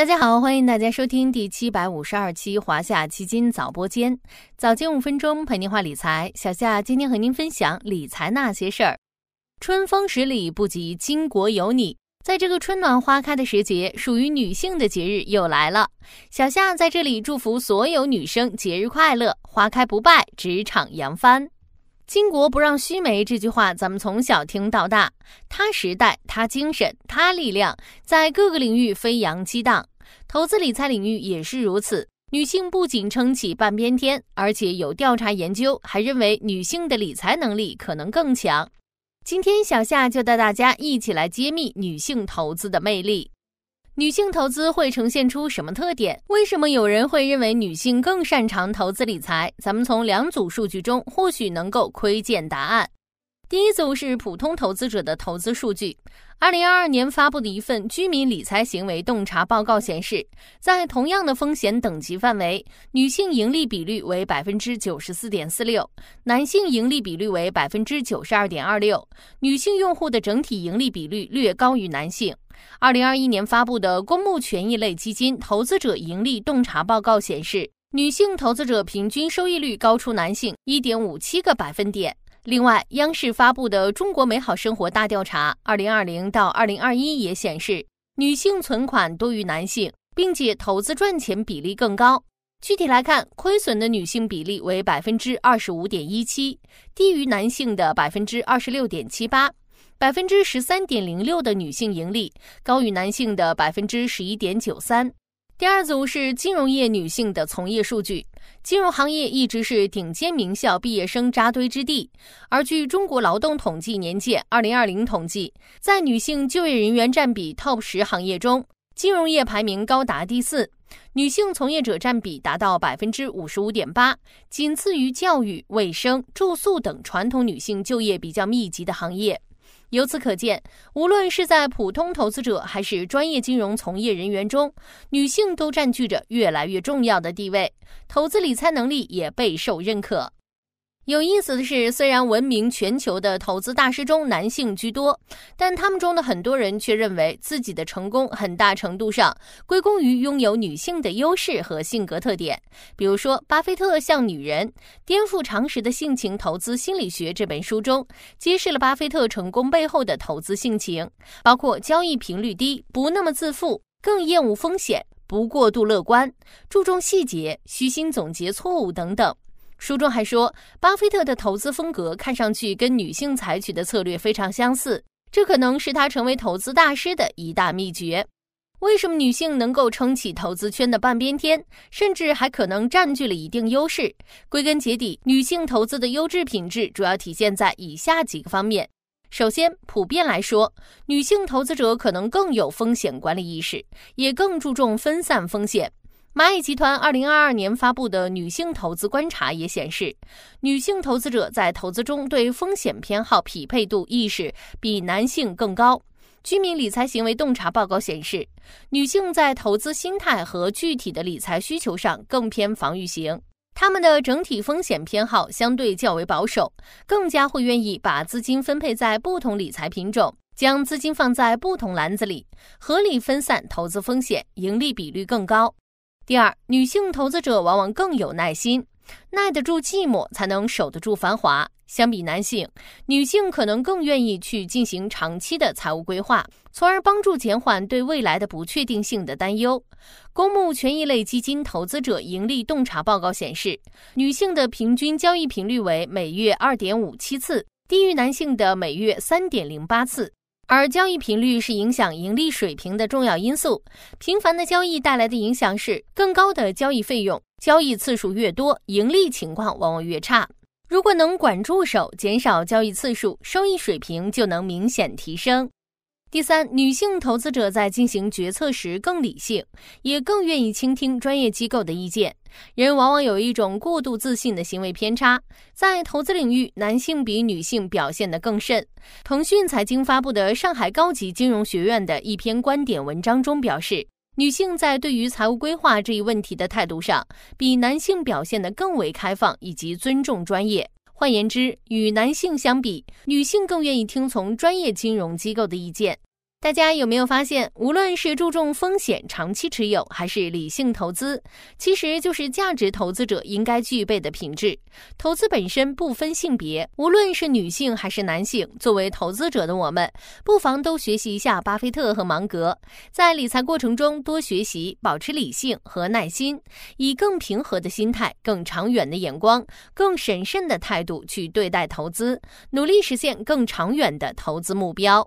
大家好，欢迎大家收听第七百五十二期华夏基金早播间，早间五分钟陪您话理财。小夏今天和您分享理财那些事儿。春风十里不及巾帼有你，在这个春暖花开的时节，属于女性的节日又来了。小夏在这里祝福所有女生节日快乐，花开不败，职场扬帆。巾帼不让须眉这句话，咱们从小听到大。他时代，他精神，他力量，在各个领域飞扬激荡。投资理财领域也是如此。女性不仅撑起半边天，而且有调查研究还认为女性的理财能力可能更强。今天小夏就带大家一起来揭秘女性投资的魅力。女性投资会呈现出什么特点？为什么有人会认为女性更擅长投资理财？咱们从两组数据中或许能够窥见答案。第一组是普通投资者的投资数据。二零二二年发布的一份居民理财行为洞察报告显示，在同样的风险等级范围，女性盈利比率为百分之九十四点四六，男性盈利比率为百分之九十二点二六。女性用户的整体盈利比率略高于男性。二零二一年发布的公募权益类基金投资者盈利洞察报告显示，女性投资者平均收益率高出男性一点五七个百分点。另外，央视发布的《中国美好生活大调查（二零二零到二零二一）》也显示，女性存款多于男性，并且投资赚钱比例更高。具体来看，亏损的女性比例为百分之二十五点一七，低于男性的百分之二十六点七八。百分之十三点零六的女性盈利高于男性的百分之十一点九三。第二组是金融业女性的从业数据，金融行业一直是顶尖名校毕业生扎堆之地。而据中国劳动统计年鉴二零二零统计，在女性就业人员占比 TOP 十行业中，金融业排名高达第四，女性从业者占比达到百分之五十五点八，仅次于教育、卫生、住宿等传统女性就业比较密集的行业。由此可见，无论是在普通投资者还是专业金融从业人员中，女性都占据着越来越重要的地位，投资理财能力也备受认可。有意思的是，虽然闻名全球的投资大师中男性居多，但他们中的很多人却认为自己的成功很大程度上归功于拥有女性的优势和性格特点。比如说，巴菲特像女人颠覆常识的性情投资心理学这本书中，揭示了巴菲特成功背后的投资性情，包括交易频率低、不那么自负、更厌恶风险、不过度乐观、注重细节、虚心总结错误等等。书中还说，巴菲特的投资风格看上去跟女性采取的策略非常相似，这可能是他成为投资大师的一大秘诀。为什么女性能够撑起投资圈的半边天，甚至还可能占据了一定优势？归根结底，女性投资的优质品质主要体现在以下几个方面：首先，普遍来说，女性投资者可能更有风险管理意识，也更注重分散风险。蚂蚁集团二零二二年发布的女性投资观察也显示，女性投资者在投资中对风险偏好匹配度意识比男性更高。居民理财行为洞察报告显示，女性在投资心态和具体的理财需求上更偏防御型，她们的整体风险偏好相对较为保守，更加会愿意把资金分配在不同理财品种，将资金放在不同篮子里，合理分散投资风险，盈利比率更高。第二，女性投资者往往更有耐心，耐得住寂寞，才能守得住繁华。相比男性，女性可能更愿意去进行长期的财务规划，从而帮助减缓对未来的不确定性的担忧。公募权益类基金投资者盈利洞察报告显示，女性的平均交易频率为每月二点五七次，低于男性的每月三点零八次。而交易频率是影响盈利水平的重要因素。频繁的交易带来的影响是更高的交易费用，交易次数越多，盈利情况往往越差。如果能管住手，减少交易次数，收益水平就能明显提升。第三，女性投资者在进行决策时更理性，也更愿意倾听专业机构的意见。人往往有一种过度自信的行为偏差，在投资领域，男性比女性表现得更甚。腾讯财经发布的上海高级金融学院的一篇观点文章中表示，女性在对于财务规划这一问题的态度上，比男性表现得更为开放以及尊重专业。换言之，与男性相比，女性更愿意听从专业金融机构的意见。大家有没有发现，无论是注重风险、长期持有，还是理性投资，其实就是价值投资者应该具备的品质。投资本身不分性别，无论是女性还是男性，作为投资者的我们，不妨都学习一下巴菲特和芒格，在理财过程中多学习，保持理性和耐心，以更平和的心态、更长远的眼光、更审慎的态度去对待投资，努力实现更长远的投资目标。